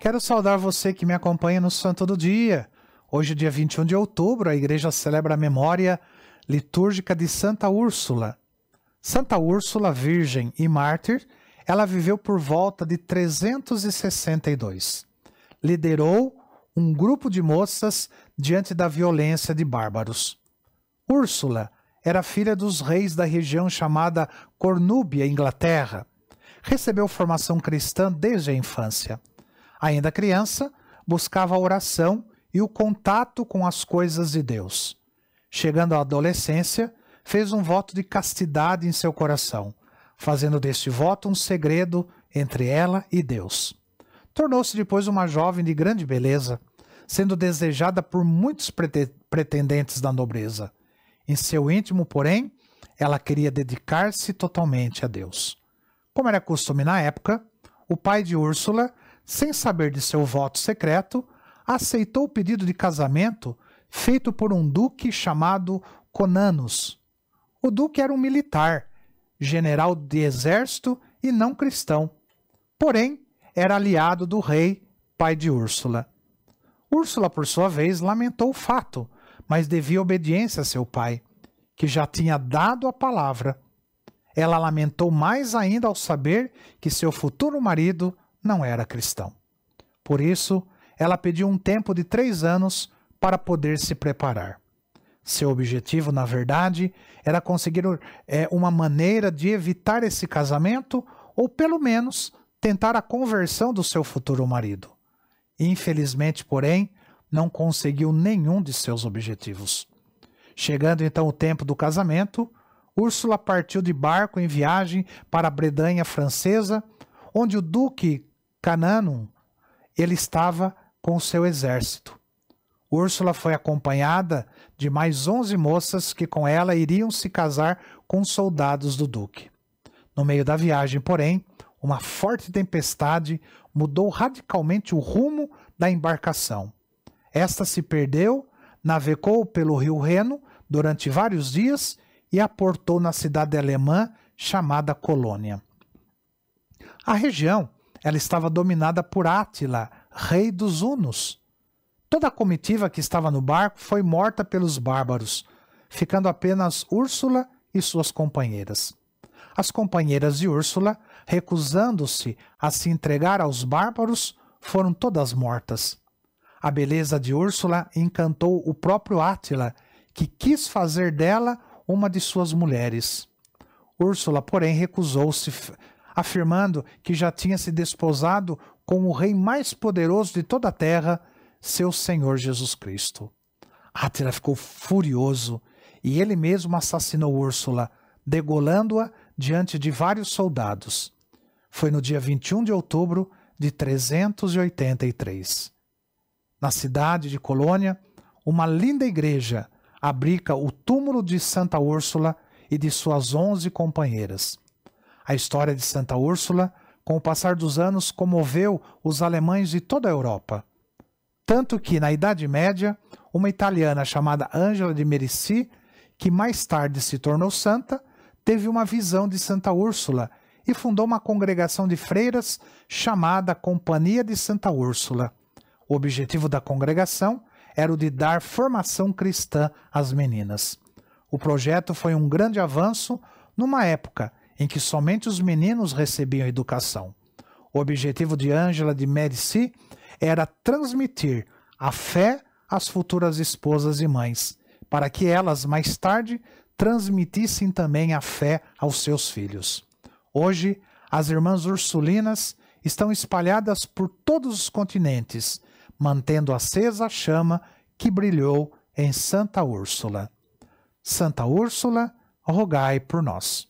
Quero saudar você que me acompanha no Santo do Dia. Hoje, dia 21 de outubro, a igreja celebra a memória litúrgica de Santa Úrsula. Santa Úrsula, virgem e mártir, ela viveu por volta de 362. Liderou um grupo de moças diante da violência de bárbaros. Úrsula era filha dos reis da região chamada Cornúbia, Inglaterra. Recebeu formação cristã desde a infância. Ainda criança, buscava a oração e o contato com as coisas de Deus. Chegando à adolescência, fez um voto de castidade em seu coração, fazendo deste voto um segredo entre ela e Deus. Tornou-se depois uma jovem de grande beleza, sendo desejada por muitos pretendentes da nobreza. Em seu íntimo, porém, ela queria dedicar-se totalmente a Deus. Como era costume na época, o pai de Úrsula sem saber de seu voto secreto, aceitou o pedido de casamento feito por um duque chamado Conanus. O duque era um militar, general de exército e não cristão. Porém, era aliado do rei, pai de Úrsula. Úrsula, por sua vez, lamentou o fato, mas devia obediência a seu pai, que já tinha dado a palavra. Ela lamentou mais ainda ao saber que seu futuro marido não era cristão. Por isso, ela pediu um tempo de três anos para poder se preparar. Seu objetivo, na verdade, era conseguir é, uma maneira de evitar esse casamento ou, pelo menos, tentar a conversão do seu futuro marido. Infelizmente, porém, não conseguiu nenhum de seus objetivos. Chegando então o tempo do casamento, Úrsula partiu de barco em viagem para a Bredanha francesa, onde o duque Cananum, ele estava com o seu exército. Úrsula foi acompanhada de mais onze moças que com ela iriam se casar com soldados do duque. No meio da viagem, porém, uma forte tempestade mudou radicalmente o rumo da embarcação. Esta se perdeu, navegou pelo rio Reno durante vários dias e aportou na cidade alemã chamada Colônia. A região ela estava dominada por Átila, rei dos Hunos. Toda a comitiva que estava no barco foi morta pelos bárbaros, ficando apenas Úrsula e suas companheiras. As companheiras de Úrsula, recusando-se a se entregar aos bárbaros, foram todas mortas. A beleza de Úrsula encantou o próprio Átila, que quis fazer dela uma de suas mulheres. Úrsula, porém, recusou-se afirmando que já tinha se desposado com o rei mais poderoso de toda a terra, seu Senhor Jesus Cristo. Átila ficou furioso e ele mesmo assassinou Úrsula, degolando-a diante de vários soldados. Foi no dia 21 de outubro de 383. Na cidade de Colônia, uma linda igreja abriga o túmulo de Santa Úrsula e de suas onze companheiras. A história de Santa Úrsula, com o passar dos anos, comoveu os alemães de toda a Europa. Tanto que, na Idade Média, uma italiana chamada Ângela de Merici, que mais tarde se tornou santa, teve uma visão de Santa Úrsula e fundou uma congregação de freiras chamada Companhia de Santa Úrsula. O objetivo da congregação era o de dar formação cristã às meninas. O projeto foi um grande avanço numa época em que somente os meninos recebiam educação. O objetivo de Ângela de Medici era transmitir a fé às futuras esposas e mães, para que elas, mais tarde, transmitissem também a fé aos seus filhos. Hoje, as irmãs ursulinas estão espalhadas por todos os continentes, mantendo acesa a chama que brilhou em Santa Úrsula. Santa Úrsula, rogai por nós.